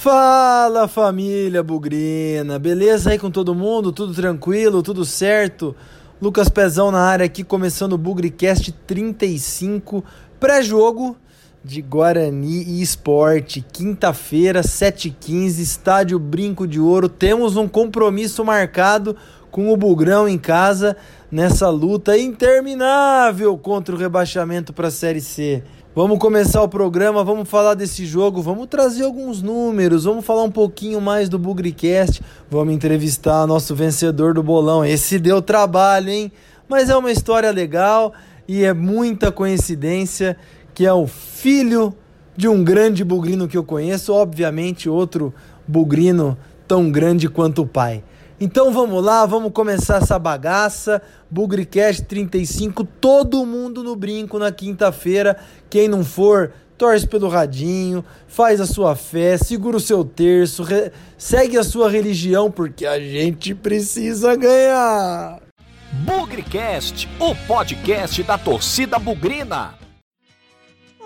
Fala família Bugrina, beleza aí com todo mundo? Tudo tranquilo, tudo certo? Lucas Pezão na área aqui, começando o Bugricast 35, pré-jogo de Guarani e Esporte, quinta-feira, 7h15, estádio Brinco de Ouro. Temos um compromisso marcado com o Bugrão em casa nessa luta interminável contra o rebaixamento para a Série C. Vamos começar o programa, vamos falar desse jogo, vamos trazer alguns números, vamos falar um pouquinho mais do Bugricast, vamos entrevistar nosso vencedor do bolão. Esse deu trabalho, hein? Mas é uma história legal e é muita coincidência que é o filho de um grande bugrino que eu conheço, obviamente outro bugrino tão grande quanto o pai. Então vamos lá, vamos começar essa bagaça. Bugricast 35, todo mundo no brinco na quinta-feira. Quem não for, torce pelo radinho, faz a sua fé, segura o seu terço, segue a sua religião, porque a gente precisa ganhar. Bugricast, o podcast da torcida bugrina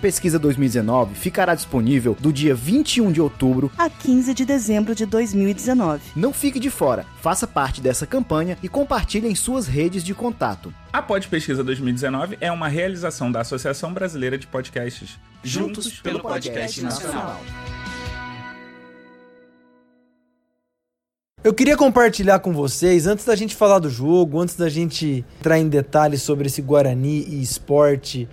Pesquisa 2019 ficará disponível do dia 21 de outubro a 15 de dezembro de 2019. Não fique de fora, faça parte dessa campanha e compartilhe em suas redes de contato. A Pod Pesquisa 2019 é uma realização da Associação Brasileira de Podcasts. Juntos, Juntos pelo, pelo Podcast, podcast Nacional. Nacional. Eu queria compartilhar com vocês, antes da gente falar do jogo, antes da gente entrar em detalhes sobre esse Guarani e esporte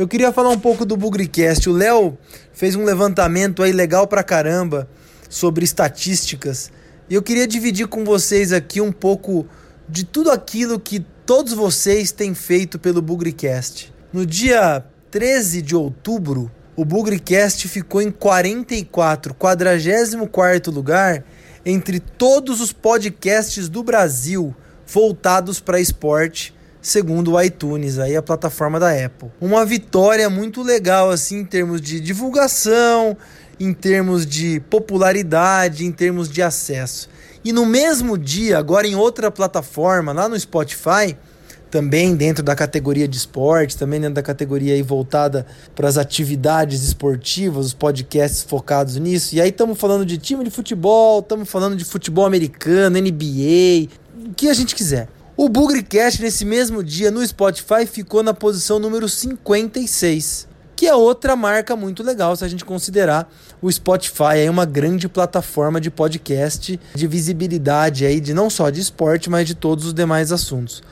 eu queria falar um pouco do Bugricast. O Léo fez um levantamento aí legal pra caramba sobre estatísticas. E eu queria dividir com vocês aqui um pouco de tudo aquilo que todos vocês têm feito pelo Bugricast. No dia 13 de outubro, o Bugricast ficou em 44, 44 lugar entre todos os podcasts do Brasil voltados para esporte segundo o iTunes, aí a plataforma da Apple. Uma vitória muito legal assim em termos de divulgação, em termos de popularidade, em termos de acesso. E no mesmo dia, agora em outra plataforma, lá no Spotify, também dentro da categoria de esporte, também dentro da categoria aí voltada para as atividades esportivas, os podcasts focados nisso. E aí estamos falando de time de futebol, estamos falando de futebol americano, NBA, o que a gente quiser. O Bugrecast, nesse mesmo dia, no Spotify, ficou na posição número 56, que é outra marca muito legal se a gente considerar o Spotify é uma grande plataforma de podcast, de visibilidade aí, de não só de esporte, mas de todos os demais assuntos.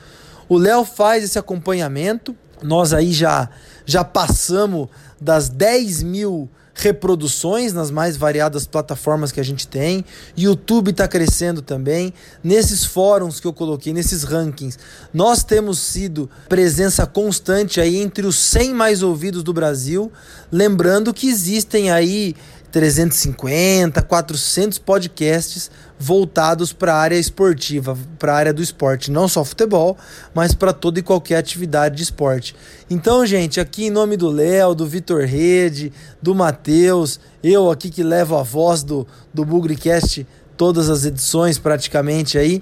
O Léo faz esse acompanhamento, nós aí já, já passamos das 10 mil reproduções nas mais variadas plataformas que a gente tem. YouTube está crescendo também. Nesses fóruns que eu coloquei, nesses rankings, nós temos sido presença constante aí entre os 100 mais ouvidos do Brasil. Lembrando que existem aí 350, 400 podcasts voltados para a área esportiva, para a área do esporte, não só futebol, mas para toda e qualquer atividade de esporte. Então, gente, aqui em nome do Léo, do Vitor Rede, do Matheus, eu aqui que levo a voz do, do Bugricast todas as edições praticamente aí.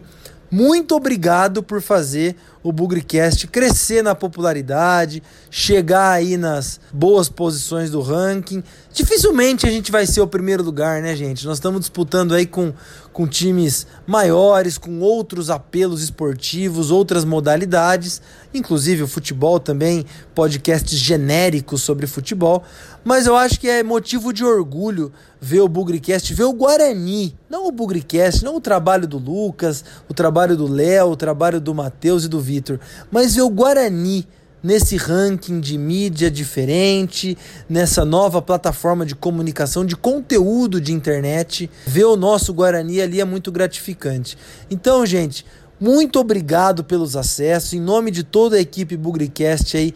Muito obrigado por fazer o Bugricast crescer na popularidade, chegar aí nas boas posições do ranking. Dificilmente a gente vai ser o primeiro lugar, né, gente? Nós estamos disputando aí com, com times maiores, com outros apelos esportivos, outras modalidades, inclusive o futebol também, podcasts genéricos sobre futebol. Mas eu acho que é motivo de orgulho ver o Bugricast, ver o Guarani, não o Bugricast, não o trabalho do Lucas, o trabalho do Léo, o trabalho do Matheus e do Vitor, mas ver o Guarani nesse ranking de mídia diferente, nessa nova plataforma de comunicação, de conteúdo de internet. Ver o nosso Guarani ali é muito gratificante. Então, gente, muito obrigado pelos acessos. Em nome de toda a equipe Bugricast aí,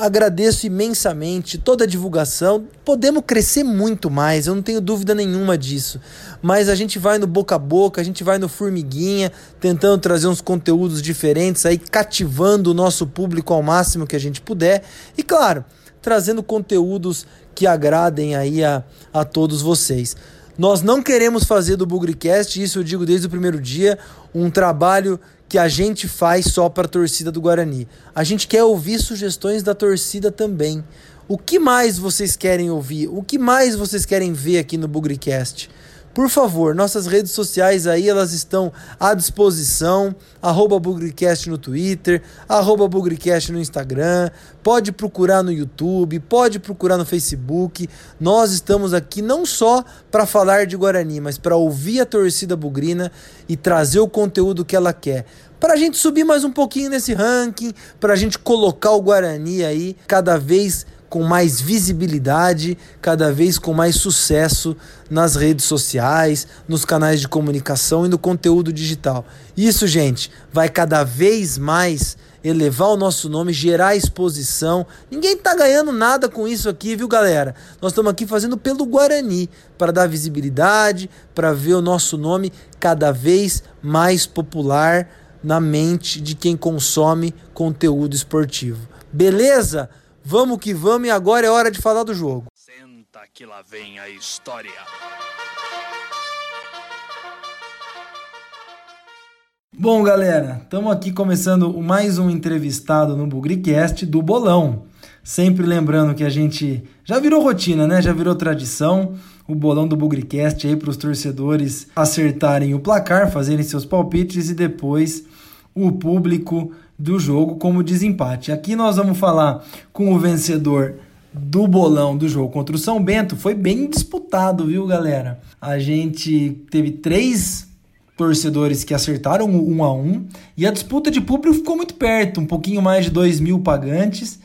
Agradeço imensamente toda a divulgação. Podemos crescer muito mais, eu não tenho dúvida nenhuma disso. Mas a gente vai no boca a boca, a gente vai no formiguinha, tentando trazer uns conteúdos diferentes aí, cativando o nosso público ao máximo que a gente puder. E claro, trazendo conteúdos que agradem aí a, a todos vocês. Nós não queremos fazer do Bugrecast, isso eu digo desde o primeiro dia, um trabalho que a gente faz só para a torcida do Guarani. A gente quer ouvir sugestões da torcida também. O que mais vocês querem ouvir? O que mais vocês querem ver aqui no Bugrecast? Por favor, nossas redes sociais aí, elas estão à disposição. Arroba Bugrecast no Twitter, arroba Bugrecast no Instagram. Pode procurar no YouTube, pode procurar no Facebook. Nós estamos aqui não só para falar de Guarani, mas para ouvir a torcida bugrina e trazer o conteúdo que ela quer para a gente subir mais um pouquinho nesse ranking, para a gente colocar o Guarani aí cada vez com mais visibilidade, cada vez com mais sucesso nas redes sociais, nos canais de comunicação e no conteúdo digital. Isso, gente, vai cada vez mais elevar o nosso nome, gerar exposição. Ninguém tá ganhando nada com isso aqui, viu, galera? Nós estamos aqui fazendo pelo Guarani, para dar visibilidade, para ver o nosso nome cada vez mais popular na mente de quem consome conteúdo esportivo. Beleza? Vamos que vamos e agora é hora de falar do jogo. Senta que lá vem a história. Bom, galera, estamos aqui começando mais um entrevistado no Bugricast do Bolão. Sempre lembrando que a gente já virou rotina, né? Já virou tradição o bolão do Bugricast aí para os torcedores acertarem o placar, fazerem seus palpites e depois o público do jogo como desempate. Aqui nós vamos falar com o vencedor do bolão do jogo contra o São Bento. Foi bem disputado, viu, galera? A gente teve três torcedores que acertaram um a um e a disputa de público ficou muito perto, um pouquinho mais de dois mil pagantes.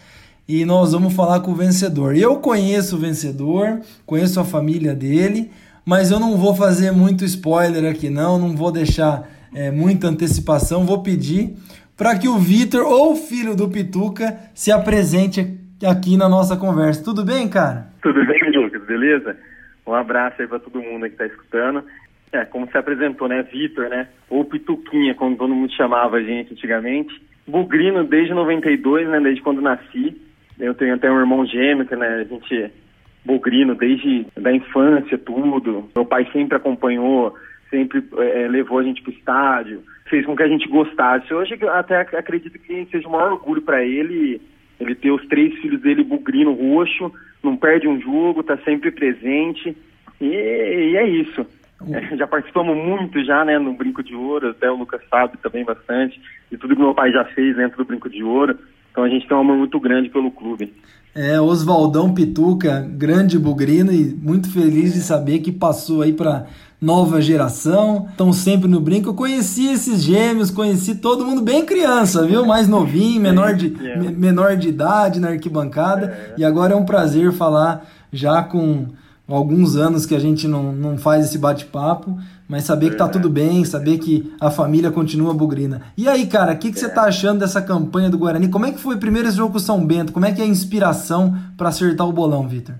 E nós vamos falar com o vencedor. Eu conheço o vencedor, conheço a família dele, mas eu não vou fazer muito spoiler aqui, não. Não vou deixar é, muita antecipação. Vou pedir para que o Vitor ou o filho do Pituca se apresente aqui na nossa conversa. Tudo bem, cara? Tudo bem, Lucas, beleza? Um abraço aí para todo mundo que está escutando. É, como se apresentou, né? Vitor, né? Ou Pituquinha, como todo mundo chamava a gente antigamente. Bugrino desde 92, né? Desde quando nasci. Eu tenho até um irmão gêmeo, que, né? A gente bugrino desde da infância, tudo. Meu pai sempre acompanhou, sempre é, levou a gente para o estádio fez com que a gente gostasse. Hoje até acredito que seja um maior orgulho para ele, ele ter os três filhos dele bugrino roxo, não perde um jogo, está sempre presente. E, e é isso. É, já participamos muito já, né, no Brinco de Ouro, até o Lucas sabe também bastante, de tudo que meu pai já fez dentro do Brinco de Ouro. Então a gente tem um amor muito grande pelo clube. É, Oswaldão Pituca, grande bugrino e muito feliz de saber que passou aí para nova geração, estão sempre no brinco. Eu conheci esses gêmeos, conheci todo mundo bem criança, viu? Mais novinho, menor de, menor de idade na arquibancada. É. E agora é um prazer falar já com alguns anos que a gente não, não faz esse bate-papo, mas saber que tá tudo bem, saber que a família continua bugrina. E aí, cara, o que, que você tá achando dessa campanha do Guarani? Como é que foi o primeiro jogo com São Bento? Como é que é a inspiração para acertar o bolão, Vitor?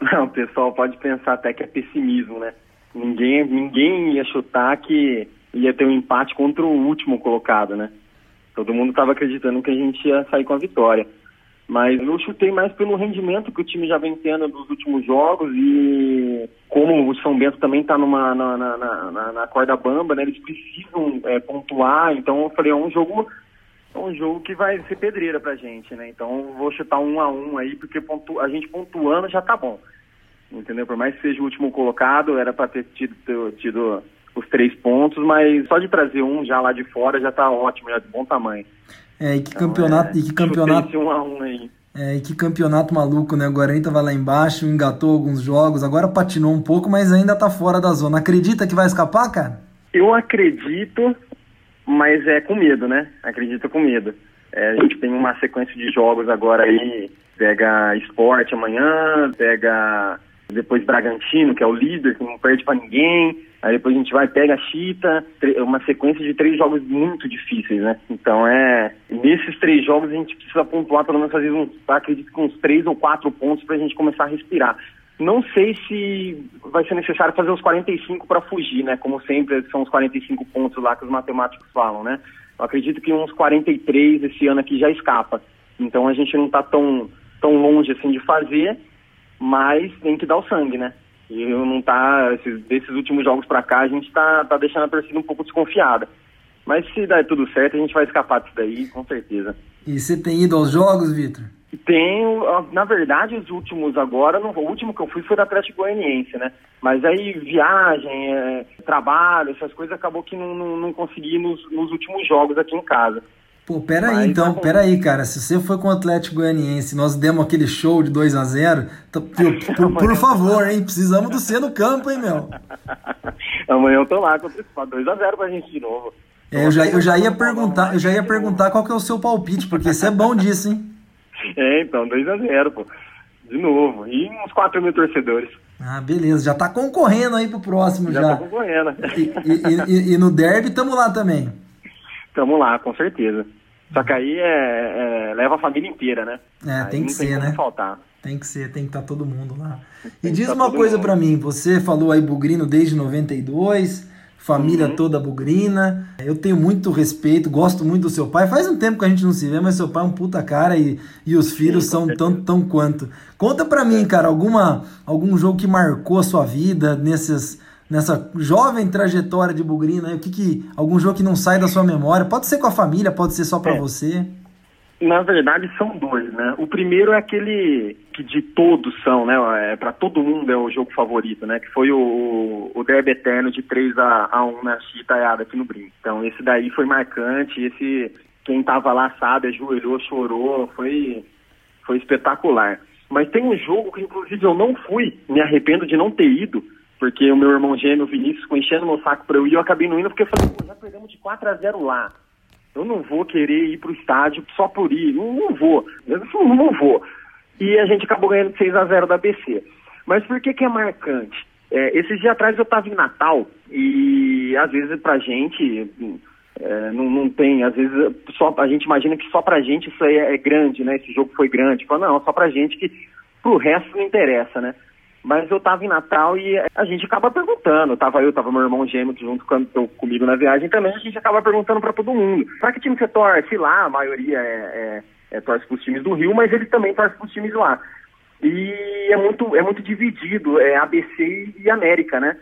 Não, o pessoal pode pensar até que é pessimismo, né? Ninguém, ninguém ia chutar que ia ter um empate contra o último colocado, né? Todo mundo estava acreditando que a gente ia sair com a vitória. Mas eu chutei mais pelo rendimento que o time já vem tendo nos últimos jogos e como o São Bento também está numa na, na, na, na, corda bamba, né? Eles precisam é, pontuar, então eu falei, é um jogo é um jogo que vai ser pedreira pra gente, né? Então vou chutar um a um aí, porque pontu, a gente pontuando já tá bom entendeu? Por mais que seja o último colocado, era para ter tido, tido os três pontos, mas só de trazer um já lá de fora já está ótimo, já de bom tamanho. É, e que então, campeonato, é, e que campeonato. Um a um aí. É, e que campeonato maluco, né? O Guarani tava lá embaixo, engatou alguns jogos, agora patinou um pouco, mas ainda tá fora da zona. Acredita que vai escapar, cara? Eu acredito, mas é com medo, né? Acredito com medo. É, a gente tem uma sequência de jogos agora aí, pega esporte amanhã, pega depois Bragantino, que é o líder, que não perde para ninguém. Aí depois a gente vai, pega a Chita, uma sequência de três jogos muito difíceis, né? Então é. Nesses três jogos a gente precisa pontuar pelo menos fazer uns, acredito que uns três ou quatro pontos pra gente começar a respirar. Não sei se vai ser necessário fazer os 45 para fugir, né? Como sempre, são os 45 pontos lá que os matemáticos falam, né? Eu acredito que uns 43 esse ano aqui já escapa. Então a gente não está tão, tão longe assim de fazer, mas tem que dar o sangue, né? E não tá. Esses, desses últimos jogos para cá, a gente tá, tá deixando a torcida um pouco desconfiada. Mas se der tudo certo, a gente vai escapar disso daí, com certeza. E você tem ido aos jogos, Vitor? Tenho, na verdade, os últimos agora, o último que eu fui foi da Atlético Goianiense, né? Mas aí viagem, é, trabalho, essas coisas, acabou que não, não, não consegui nos, nos últimos jogos aqui em casa. Pô, peraí Mas, então, tá peraí, cara. Se você foi com o Atlético Goianiense nós demos aquele show de 2 a 0 por, por, por, favor, hein? Precisamos do C no campo, hein, meu? Amanhã eu tô lá com 2x0 pra gente de novo. É, eu já, eu já ia perguntar, eu já ia perguntar qual que é o seu palpite, porque você é bom disso, hein? É, então, 2x0, pô. De novo. E uns 4 mil torcedores. Ah, beleza. Já tá concorrendo aí pro próximo já. Já tá concorrendo. E, e, e, e no derby tamo lá também. Tamo lá, com certeza. Só que aí é, é leva a família inteira, né? É, aí tem que ser, né? faltar. Tem que ser, tem que estar tá todo mundo lá. E diz tá uma coisa para mim, você falou aí bugrino desde 92, família uhum. toda bugrina. Eu tenho muito respeito, gosto muito do seu pai. Faz um tempo que a gente não se vê, mas seu pai é um puta cara e, e os filhos Sim, são tão, tão quanto. Conta pra mim, cara, alguma, algum jogo que marcou a sua vida nesses nessa jovem trajetória de Bugrina, o que, que algum jogo que não sai da sua memória? Pode ser com a família, pode ser só para é. você. Na verdade são dois, né? O primeiro é aquele que de todos são, né? É, para todo mundo é o jogo favorito, né? Que foi o, o Derby Eterno de 3 a, a 1 na Chitaiada aqui no Brinco. Então esse daí foi marcante, esse quem tava lá sabe, ajoelhou, chorou, foi, foi espetacular. Mas tem um jogo que inclusive eu não fui, me arrependo de não ter ido, porque o meu irmão gêmeo, Vinícius, ficou enchendo meu saco pra eu ir, eu acabei não indo porque eu falei, pô, já perdemos de 4 a 0 lá. Eu não vou querer ir pro estádio só por ir, não, não vou, eu não, não vou. E a gente acabou ganhando 6 a 0 da BC. Mas por que que é marcante? É, esses dias atrás eu estava em Natal e às vezes pra gente é, não, não, tem, às vezes só, a gente imagina que só pra gente isso aí é, é grande, né? Esse jogo foi grande. Fala, não, só pra gente que pro resto não interessa, né? Mas eu estava em Natal e a gente acaba perguntando. Tava eu, tava meu irmão gêmeo junto com, comigo na viagem também. A gente acaba perguntando para todo mundo: pra que time você torce? Lá, a maioria é, é, é torce pros times do Rio, mas ele também torce pros times lá. E é muito, é muito dividido, é ABC e América, né?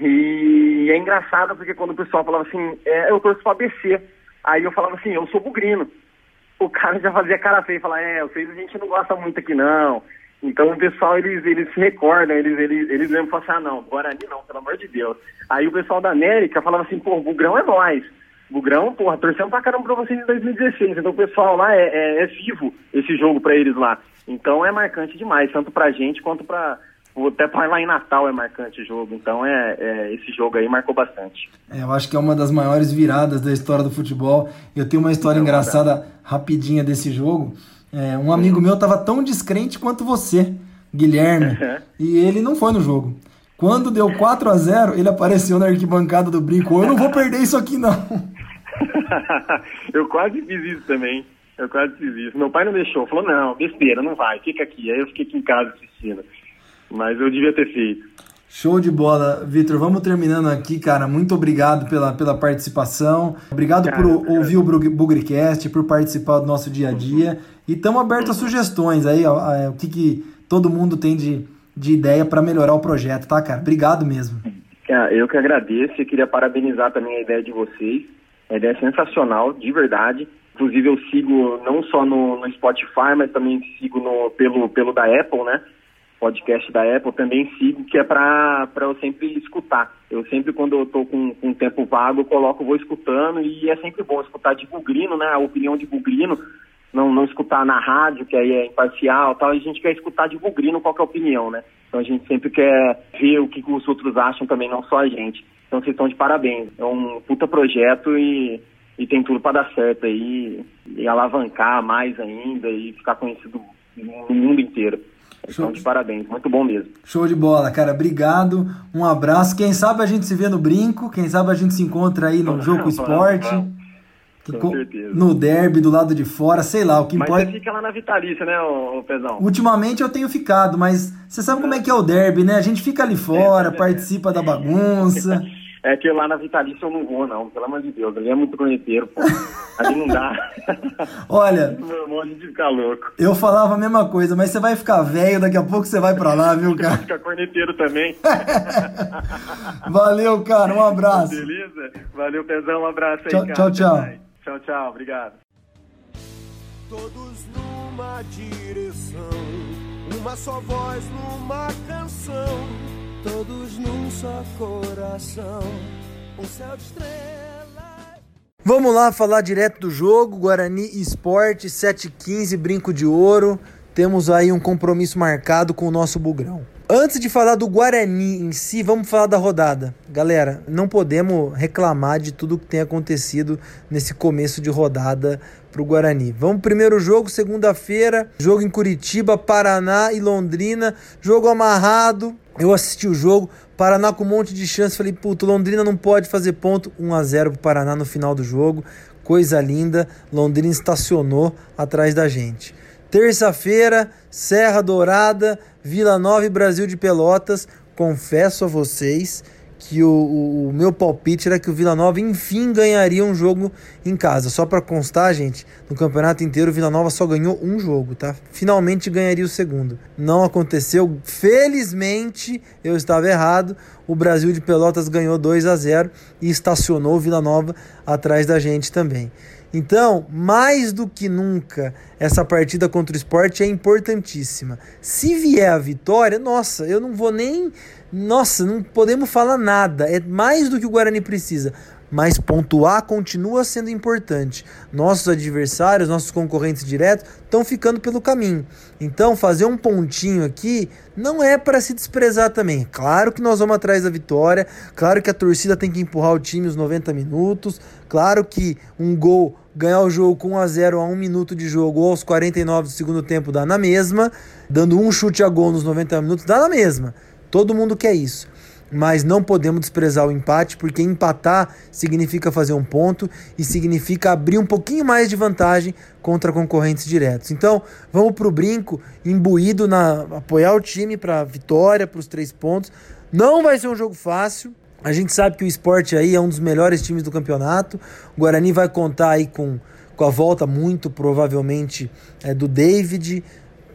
E é engraçado porque quando o pessoal falava assim, é, eu torço pro ABC. Aí eu falava assim, eu sou bugrino. O cara já fazia cara feia e falava, é, vocês a gente não gosta muito aqui não. Então o pessoal, eles, eles se recordam, eles, eles, eles lembram falam assim, ah não, Guarani não, pelo amor de Deus. Aí o pessoal da América falava assim, pô, Bugrão é nós. Bugrão, porra, torcemos pra caramba pra vocês em 2016. Então o pessoal lá é, é, é vivo esse jogo pra eles lá. Então é marcante demais, tanto pra gente quanto pra. Até pra lá em Natal é marcante o jogo. Então é, é, esse jogo aí marcou bastante. É, eu acho que é uma das maiores viradas da história do futebol. Eu tenho uma história engraçada rapidinha desse jogo. É, um amigo meu estava tão descrente quanto você, Guilherme, e ele não foi no jogo. Quando deu 4 a 0 ele apareceu na arquibancada do brinco. Eu não vou perder isso aqui, não. eu quase fiz isso também. Eu quase fiz isso. Meu pai não deixou. Falou, não, besteira, não vai, fica aqui. Aí eu fiquei aqui em casa assistindo. Mas eu devia ter feito. Show de bola, Vitor. Vamos terminando aqui, cara. Muito obrigado pela, pela participação. Obrigado cara, por cara. ouvir o Bugrecast, por participar do nosso dia a dia. Uhum. E estamos abertos a sugestões aí, ó, é, o que, que todo mundo tem de, de ideia para melhorar o projeto, tá, cara? Obrigado mesmo. Eu que agradeço e queria parabenizar também a ideia de vocês. A ideia é sensacional, de verdade. Inclusive eu sigo não só no, no Spotify, mas também sigo no, pelo, pelo da Apple, né? Podcast da Apple também sigo, que é para eu sempre escutar. Eu sempre, quando eu estou com, com tempo vago, coloco, vou escutando, e é sempre bom escutar de bugrino, né? A opinião de bugrino, não, não escutar na rádio, que aí é imparcial tal, a gente quer escutar de bugrino qual é a opinião, né? Então a gente sempre quer ver o que, que os outros acham também, não só a gente. Então vocês estão de parabéns. É um puta projeto e, e tem tudo para dar certo aí, e alavancar mais ainda e ficar conhecido no mundo inteiro. Então, de parabéns, muito bom mesmo. Show de bola, cara. Obrigado. Um abraço. Quem sabe a gente se vê no brinco, quem sabe a gente se encontra aí no jogo esporte. Com, com certeza. No derby, do lado de fora, sei lá, o que mas importa. Mas você fica lá na Vitalícia, né, ô, Pezão? Ultimamente eu tenho ficado, mas você sabe como é que é o derby, né? A gente fica ali fora, é, participa da bagunça. É que lá na Vitalícia eu não vou, não, pelo amor de Deus. Ali é muito corneteiro, pô. Ali não dá. Olha. Meu irmão, a gente fica louco. Eu falava a mesma coisa, mas você vai ficar velho, daqui a pouco você vai pra lá, viu, cara? Fica corneteiro também. Valeu, cara. Um abraço. Beleza? Valeu, Pezão. Um abraço aí, tchau, cara. Tchau, tchau. Tchau, tchau. Obrigado. Todos numa direção, uma só voz numa canção todos num só coração, um céu de estrelas. Vamos lá falar direto do jogo, Guarani Esporte 715 Brinco de Ouro. Temos aí um compromisso marcado com o nosso Bugrão. Antes de falar do Guarani em si, vamos falar da rodada. Galera, não podemos reclamar de tudo que tem acontecido nesse começo de rodada pro Guarani. Vamos primeiro jogo, segunda-feira, jogo em Curitiba, Paraná e Londrina, jogo amarrado. Eu assisti o jogo, Paraná com um monte de chance, falei, puto, Londrina não pode fazer ponto, 1 a 0 pro Paraná no final do jogo. Coisa linda, Londrina estacionou atrás da gente. Terça-feira, Serra Dourada, Vila Nova e Brasil de Pelotas. Confesso a vocês que o, o, o, meu palpite era que o Vila Nova enfim ganharia um jogo em casa. Só para constar, gente, no campeonato inteiro o Vila Nova só ganhou um jogo, tá? Finalmente ganharia o segundo. Não aconteceu. Felizmente eu estava errado. O Brasil de Pelotas ganhou 2 a 0 e estacionou o Vila Nova atrás da gente também. Então, mais do que nunca, essa partida contra o esporte é importantíssima. Se vier a vitória, nossa, eu não vou nem. Nossa, não podemos falar nada. É mais do que o Guarani precisa. Mas pontuar continua sendo importante. Nossos adversários, nossos concorrentes diretos, estão ficando pelo caminho. Então, fazer um pontinho aqui não é para se desprezar também. Claro que nós vamos atrás da vitória. Claro que a torcida tem que empurrar o time os 90 minutos. Claro que um gol ganhar o jogo com 1 a 0 a 1 minuto de jogo ou aos 49 do segundo tempo dá na mesma, dando um chute a gol nos 90 minutos dá na mesma. Todo mundo quer isso. Mas não podemos desprezar o empate, porque empatar significa fazer um ponto e significa abrir um pouquinho mais de vantagem contra concorrentes diretos. Então, vamos para o brinco, imbuído na apoiar o time para vitória, para os três pontos. Não vai ser um jogo fácil, a gente sabe que o esporte aí é um dos melhores times do campeonato. O Guarani vai contar aí com, com a volta, muito provavelmente, é, do David,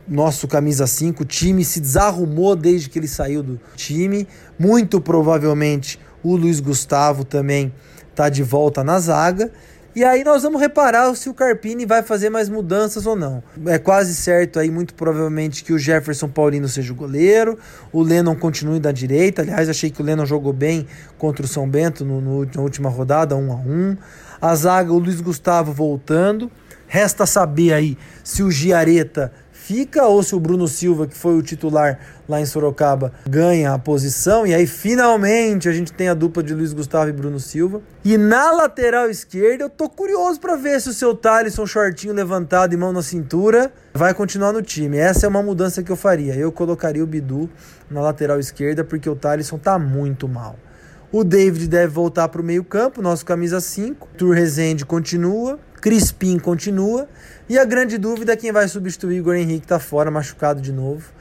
nosso camisa 5. O time se desarrumou desde que ele saiu do time. Muito provavelmente o Luiz Gustavo também está de volta na zaga. E aí nós vamos reparar se o Carpini vai fazer mais mudanças ou não. É quase certo aí, muito provavelmente, que o Jefferson Paulino seja o goleiro, o Lennon continue da direita. Aliás, achei que o Lennon jogou bem contra o São Bento no, no, na última rodada, 1 um a 1 um. A zaga, o Luiz Gustavo voltando. Resta saber aí se o Giareta fica ou se o Bruno Silva, que foi o titular lá em Sorocaba, ganha a posição. E aí finalmente a gente tem a dupla de Luiz Gustavo e Bruno Silva. E na lateral esquerda eu tô curioso para ver se o seu Thalisson shortinho levantado e mão na cintura vai continuar no time. Essa é uma mudança que eu faria. Eu colocaria o Bidu na lateral esquerda porque o Thalisson tá muito mal. O David deve voltar para o meio-campo, nosso camisa 5. Tur Rezende continua. Crispim continua. E a grande dúvida é quem vai substituir. O Henrique está fora, machucado de novo,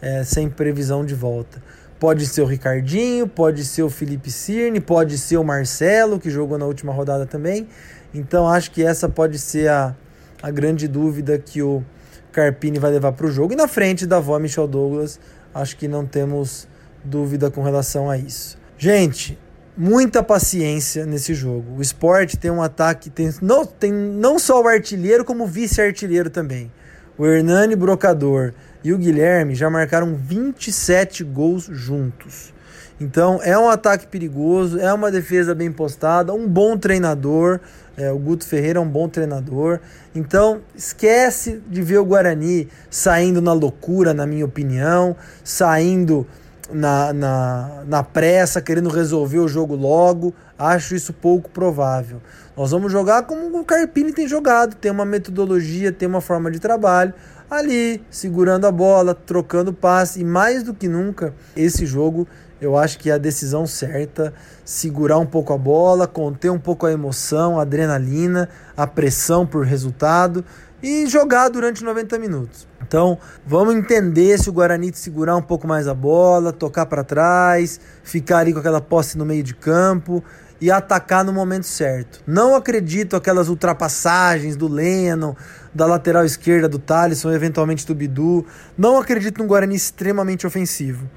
é, sem previsão de volta. Pode ser o Ricardinho, pode ser o Felipe Cirne, pode ser o Marcelo, que jogou na última rodada também. Então acho que essa pode ser a, a grande dúvida que o Carpini vai levar para o jogo. E na frente da avó Michel Douglas, acho que não temos dúvida com relação a isso. Gente, muita paciência nesse jogo. O esporte tem um ataque, tem não, tem não só o artilheiro, como o vice-artilheiro também. O Hernani Brocador e o Guilherme já marcaram 27 gols juntos. Então é um ataque perigoso, é uma defesa bem postada, um bom treinador. É, o Guto Ferreira é um bom treinador. Então esquece de ver o Guarani saindo na loucura, na minha opinião, saindo na, na, na pressa, querendo resolver o jogo logo. Acho isso pouco provável. Nós vamos jogar como o Carpini tem jogado, tem uma metodologia, tem uma forma de trabalho ali, segurando a bola, trocando passe e mais do que nunca, esse jogo eu acho que é a decisão certa, segurar um pouco a bola, conter um pouco a emoção, a adrenalina, a pressão por resultado e jogar durante 90 minutos. Então, vamos entender se o Guarani segurar um pouco mais a bola, tocar para trás, ficar ali com aquela posse no meio de campo e atacar no momento certo. Não acredito aquelas ultrapassagens do Lennon, da lateral esquerda do Thalisson, eventualmente do Bidu. Não acredito num Guarani extremamente ofensivo.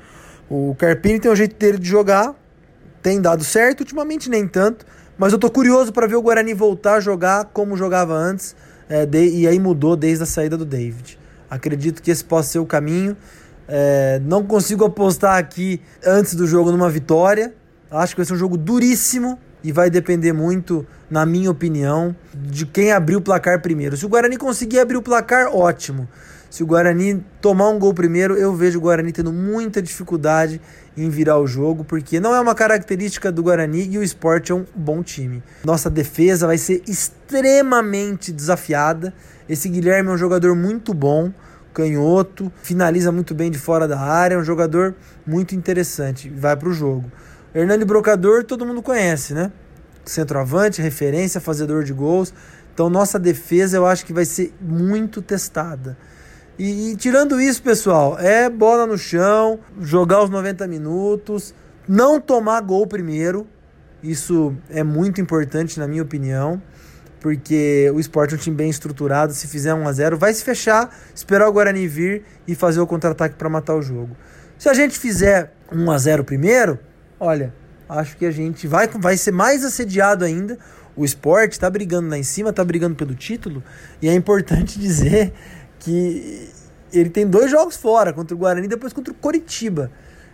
O Carpini tem o jeito dele de jogar, tem dado certo, ultimamente nem tanto, mas eu tô curioso para ver o Guarani voltar a jogar como jogava antes, é, de, e aí mudou desde a saída do David. Acredito que esse possa ser o caminho. É, não consigo apostar aqui antes do jogo numa vitória. Acho que vai ser um jogo duríssimo e vai depender muito, na minha opinião, de quem abrir o placar primeiro. Se o Guarani conseguir abrir o placar, ótimo. Se o Guarani tomar um gol primeiro, eu vejo o Guarani tendo muita dificuldade em virar o jogo, porque não é uma característica do Guarani e o esporte é um bom time. Nossa defesa vai ser extremamente desafiada. Esse Guilherme é um jogador muito bom, canhoto, finaliza muito bem de fora da área, é um jogador muito interessante. Vai para o jogo. Hernani Brocador, todo mundo conhece, né? Centroavante, referência, fazedor de gols. Então, nossa defesa eu acho que vai ser muito testada. E, e, tirando isso, pessoal, é bola no chão, jogar os 90 minutos, não tomar gol primeiro. Isso é muito importante, na minha opinião, porque o esporte é um time bem estruturado. Se fizer 1 a 0 vai se fechar, esperar o Guarani vir e fazer o contra-ataque para matar o jogo. Se a gente fizer 1 a 0 primeiro, olha, acho que a gente vai, vai ser mais assediado ainda. O esporte está brigando lá em cima, está brigando pelo título, e é importante dizer que ele tem dois jogos fora, contra o Guarani e depois contra o Coritiba.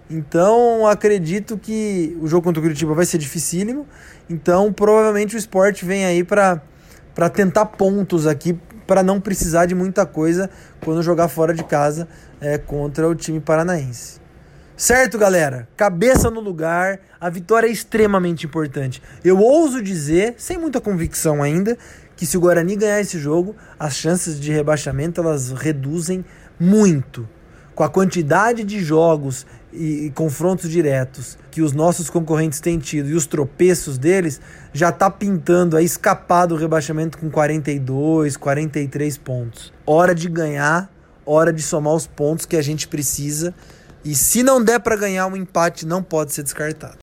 Então, acredito que o jogo contra o Curitiba vai ser dificílimo. Então, provavelmente o esporte vem aí para tentar pontos aqui, para não precisar de muita coisa quando jogar fora de casa é, contra o time paranaense. Certo, galera? Cabeça no lugar, a vitória é extremamente importante. Eu ouso dizer, sem muita convicção ainda, que se o Guarani ganhar esse jogo, as chances de rebaixamento elas reduzem muito. Com a quantidade de jogos e, e confrontos diretos que os nossos concorrentes têm tido e os tropeços deles, já está pintando a escapar do rebaixamento com 42, 43 pontos. Hora de ganhar, hora de somar os pontos que a gente precisa. E se não der para ganhar, um empate não pode ser descartado.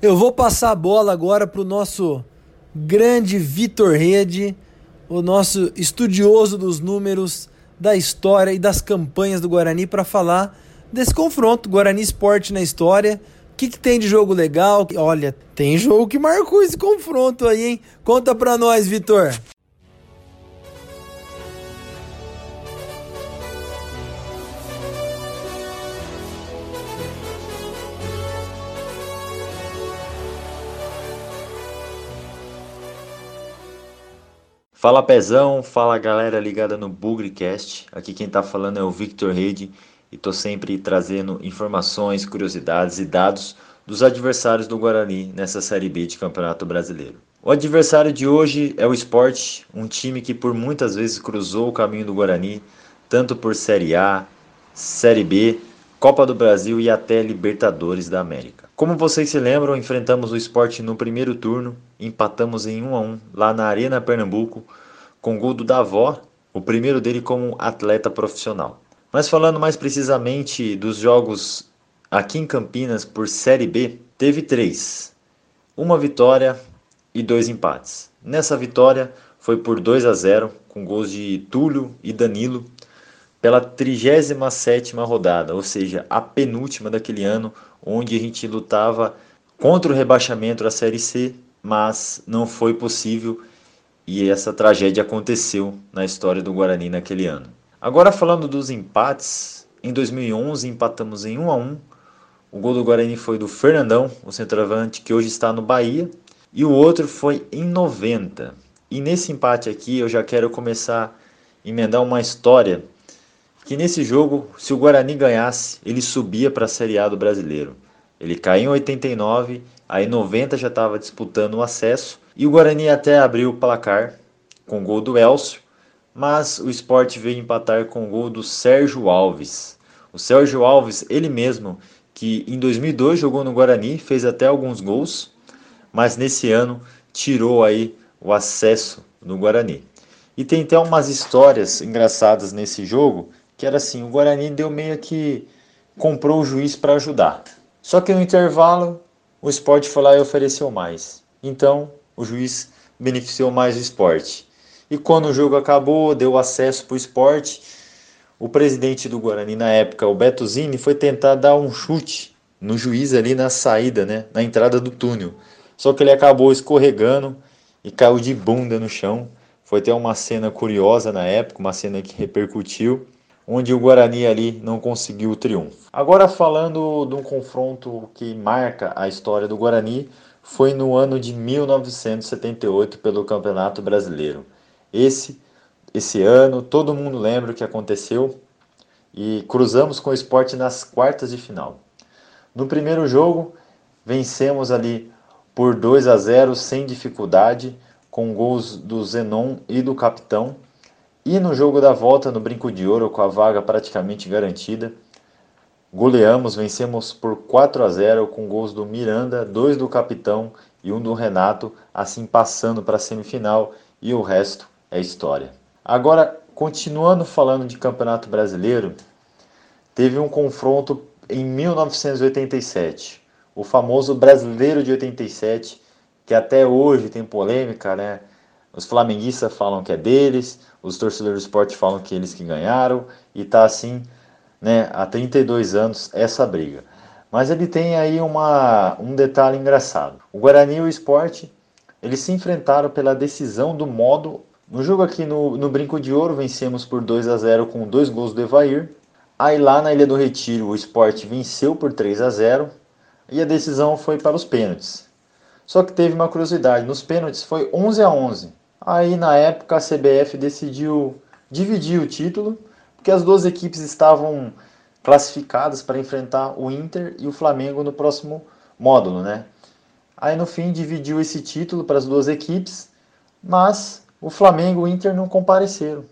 Eu vou passar a bola agora para o nosso grande Vitor Rede, o nosso estudioso dos números, da história e das campanhas do Guarani, para falar desse confronto Guarani Esporte na história. O que, que, tem de jogo legal? Olha, tem jogo que marcou esse confronto aí, hein? Conta para nós, Vitor. Fala Pezão, fala galera ligada no Bugrecast. Aqui quem tá falando é o Victor Reid e tô sempre trazendo informações, curiosidades e dados dos adversários do Guarani nessa Série B de Campeonato Brasileiro. O adversário de hoje é o Sport, um time que por muitas vezes cruzou o caminho do Guarani, tanto por Série A, Série B, Copa do Brasil e até Libertadores da América. Como vocês se lembram, enfrentamos o esporte no primeiro turno, empatamos em 1 a 1 lá na Arena Pernambuco, com gol do Davó, o primeiro dele como atleta profissional. Mas falando mais precisamente dos jogos aqui em Campinas por Série B, teve três: uma vitória e dois empates. Nessa vitória foi por 2 a 0, com gols de Túlio e Danilo pela 37ª rodada, ou seja, a penúltima daquele ano, onde a gente lutava contra o rebaixamento da Série C, mas não foi possível e essa tragédia aconteceu na história do Guarani naquele ano. Agora falando dos empates, em 2011 empatamos em 1 a 1 O gol do Guarani foi do Fernandão, o centroavante que hoje está no Bahia, e o outro foi em 90. E nesse empate aqui eu já quero começar a emendar uma história que nesse jogo, se o Guarani ganhasse, ele subia para a Série A do Brasileiro. Ele caiu em 89, aí em 90 já estava disputando o acesso e o Guarani até abriu o placar com o gol do Elcio, mas o esporte veio empatar com o gol do Sérgio Alves. O Sérgio Alves, ele mesmo, que em 2002 jogou no Guarani, fez até alguns gols, mas nesse ano tirou aí o acesso no Guarani. E tem até umas histórias engraçadas nesse jogo, que era assim, o Guarani deu meio que comprou o juiz para ajudar. Só que no intervalo o esporte foi lá e ofereceu mais. Então o juiz beneficiou mais o esporte. E quando o jogo acabou, deu acesso para o esporte, o presidente do Guarani na época, o Beto Zini, foi tentar dar um chute no juiz ali na saída, né, na entrada do túnel. Só que ele acabou escorregando e caiu de bunda no chão. Foi até uma cena curiosa na época, uma cena que repercutiu, onde o Guarani ali não conseguiu o triunfo. Agora falando de um confronto que marca a história do Guarani, foi no ano de 1978 pelo Campeonato Brasileiro. Esse esse ano, todo mundo lembra o que aconteceu e cruzamos com o esporte nas quartas de final. No primeiro jogo, vencemos ali por 2 a 0 sem dificuldade, com gols do Zenon e do capitão. E no jogo da volta, no Brinco de Ouro, com a vaga praticamente garantida, goleamos, vencemos por 4 a 0 com gols do Miranda, dois do capitão e um do Renato, assim passando para a semifinal e o resto é história. Agora, continuando falando de Campeonato Brasileiro, teve um confronto em 1987 o famoso brasileiro de 87, que até hoje tem polêmica, né? Os flamenguistas falam que é deles, os torcedores do esporte falam que eles que ganharam, e tá assim, né, há 32 anos essa briga. Mas ele tem aí uma, um detalhe engraçado. O Guarani e o esporte, eles se enfrentaram pela decisão do modo. No jogo aqui no, no Brinco de Ouro, vencemos por 2 a 0 com dois gols do Evair. Aí lá na Ilha do Retiro, o esporte venceu por 3 a 0 e a decisão foi para os pênaltis. Só que teve uma curiosidade, nos pênaltis foi 11 a 11. Aí na época a CBF decidiu dividir o título, porque as duas equipes estavam classificadas para enfrentar o Inter e o Flamengo no próximo módulo, né? Aí no fim dividiu esse título para as duas equipes, mas o Flamengo e o Inter não compareceram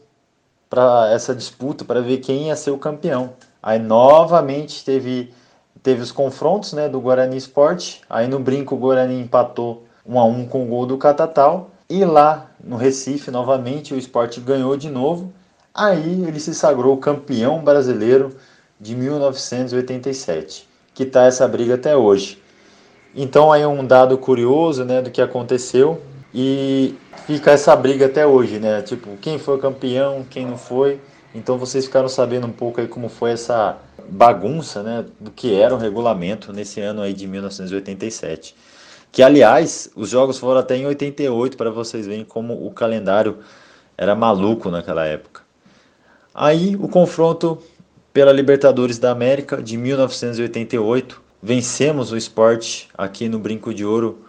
para essa disputa para ver quem ia ser o campeão. Aí novamente teve teve os confrontos né, do Guarani Esporte. Aí no brinco o Guarani empatou 1 a 1 com o gol do Catatal. E lá no Recife, novamente, o esporte ganhou de novo. Aí ele se sagrou campeão brasileiro de 1987, que está essa briga até hoje. Então aí um dado curioso né, do que aconteceu e fica essa briga até hoje, né? Tipo, quem foi campeão, quem não foi. Então vocês ficaram sabendo um pouco aí como foi essa bagunça né, do que era o regulamento nesse ano aí de 1987. Que, aliás, os jogos foram até em 88 para vocês verem como o calendário era maluco naquela época. Aí o confronto pela Libertadores da América de 1988, vencemos o esporte aqui no Brinco de Ouro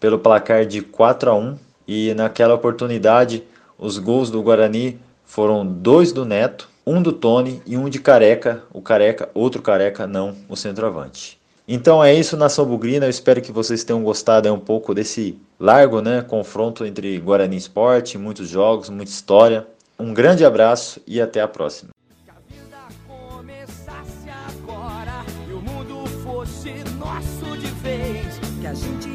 pelo placar de 4 a 1 e naquela oportunidade os gols do Guarani foram dois do Neto um do Tony e um de Careca, o Careca, outro Careca, não o centroavante. Então é isso, Nação Bugrina. Eu espero que vocês tenham gostado é, um pouco desse largo né, confronto entre Guarani Esporte, muitos jogos, muita história. Um grande abraço e até a próxima. A gente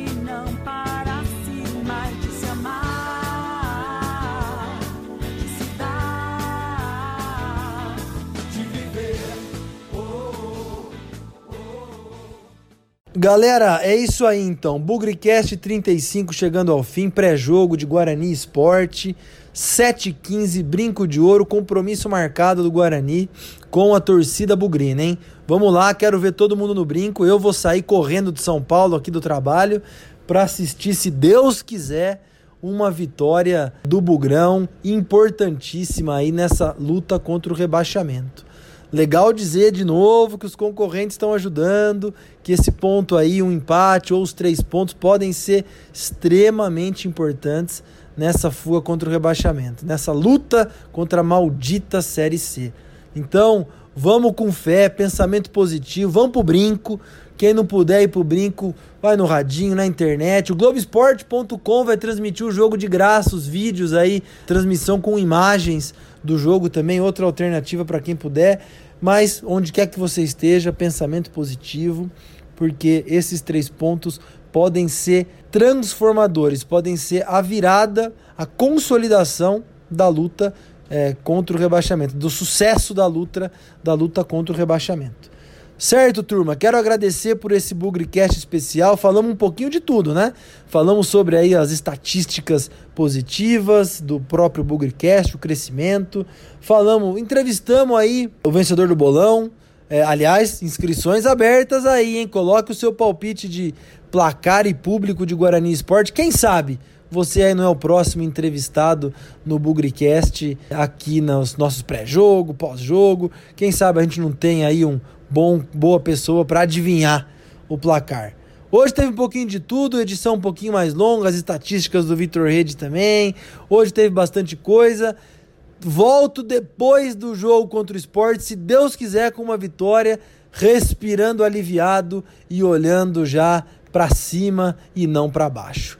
Galera, é isso aí então. Bugrecast 35 chegando ao fim, pré-jogo de Guarani Esporte. 7h15, brinco de ouro, compromisso marcado do Guarani com a torcida bugrina, hein? Vamos lá, quero ver todo mundo no brinco. Eu vou sair correndo de São Paulo aqui do trabalho para assistir, se Deus quiser, uma vitória do Bugrão importantíssima aí nessa luta contra o rebaixamento. Legal dizer de novo que os concorrentes estão ajudando, que esse ponto aí, um empate ou os três pontos, podem ser extremamente importantes nessa fuga contra o rebaixamento, nessa luta contra a maldita Série C. Então, vamos com fé, pensamento positivo, vamos pro brinco. Quem não puder ir pro brinco, vai no radinho, na internet. O Globoesporte.com vai transmitir o jogo de graça, os vídeos aí, transmissão com imagens do jogo também, outra alternativa para quem puder. Mas onde quer que você esteja, pensamento positivo, porque esses três pontos podem ser transformadores, podem ser a virada, a consolidação da luta é, contra o rebaixamento, do sucesso da luta, da luta contra o rebaixamento. Certo, turma? Quero agradecer por esse Bugrecast especial. Falamos um pouquinho de tudo, né? Falamos sobre aí as estatísticas positivas do próprio Bugrecast, o crescimento. Falamos, entrevistamos aí o vencedor do bolão. É, aliás, inscrições abertas aí, hein? Coloque o seu palpite de placar e público de Guarani Esporte. Quem sabe você aí não é o próximo entrevistado no Bugrecast aqui nos nossos pré-jogo, pós-jogo. Quem sabe a gente não tem aí um bom, boa pessoa para adivinhar o placar. Hoje teve um pouquinho de tudo, edição um pouquinho mais longa, as estatísticas do Vitor Rede também. Hoje teve bastante coisa. Volto depois do jogo contra o esporte, se Deus quiser, com uma vitória, respirando aliviado e olhando já para cima e não para baixo